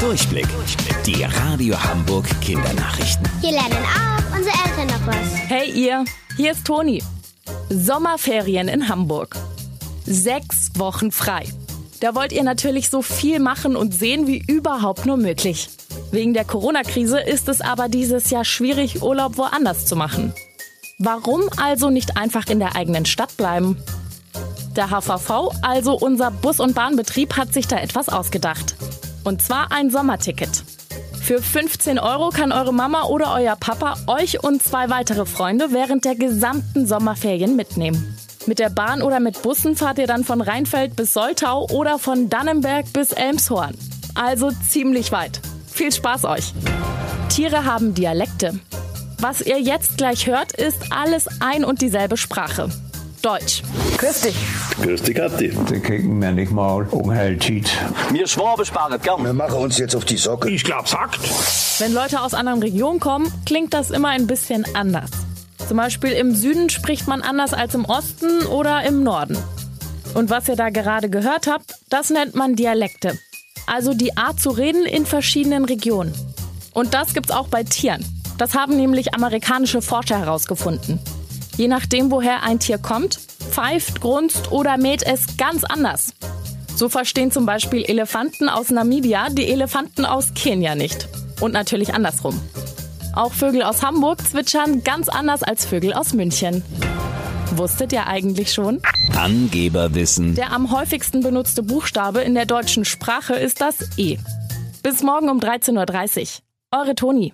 Durchblick. Die Radio Hamburg Kindernachrichten. Hier lernen auch unsere Eltern noch was. Hey ihr, hier ist Toni. Sommerferien in Hamburg. Sechs Wochen frei. Da wollt ihr natürlich so viel machen und sehen wie überhaupt nur möglich. Wegen der Corona-Krise ist es aber dieses Jahr schwierig, Urlaub woanders zu machen. Warum also nicht einfach in der eigenen Stadt bleiben? Der HVV, also unser Bus- und Bahnbetrieb, hat sich da etwas ausgedacht. Und zwar ein Sommerticket. Für 15 Euro kann eure Mama oder euer Papa euch und zwei weitere Freunde während der gesamten Sommerferien mitnehmen. Mit der Bahn oder mit Bussen fahrt ihr dann von Rheinfeld bis Soltau oder von Dannenberg bis Elmshorn. Also ziemlich weit. Viel Spaß euch! Tiere haben Dialekte. Was ihr jetzt gleich hört, ist alles ein und dieselbe Sprache. Deutsch. Grüß dich. Grüß dich, Kathi. Die kriegen mir nicht mal unheilzieht. Wir Schwaben sparen gern. Wir machen uns jetzt auf die Socke. Ich glaub, sagt. Wenn Leute aus anderen Regionen kommen, klingt das immer ein bisschen anders. Zum Beispiel im Süden spricht man anders als im Osten oder im Norden. Und was ihr da gerade gehört habt, das nennt man Dialekte. Also die Art zu reden in verschiedenen Regionen. Und das gibt's auch bei Tieren. Das haben nämlich amerikanische Forscher herausgefunden. Je nachdem, woher ein Tier kommt, pfeift, grunzt oder mäht es ganz anders. So verstehen zum Beispiel Elefanten aus Namibia die Elefanten aus Kenia nicht. Und natürlich andersrum. Auch Vögel aus Hamburg zwitschern ganz anders als Vögel aus München. Wusstet ihr eigentlich schon? Angeberwissen. Der am häufigsten benutzte Buchstabe in der deutschen Sprache ist das E. Bis morgen um 13.30 Uhr. Eure Toni.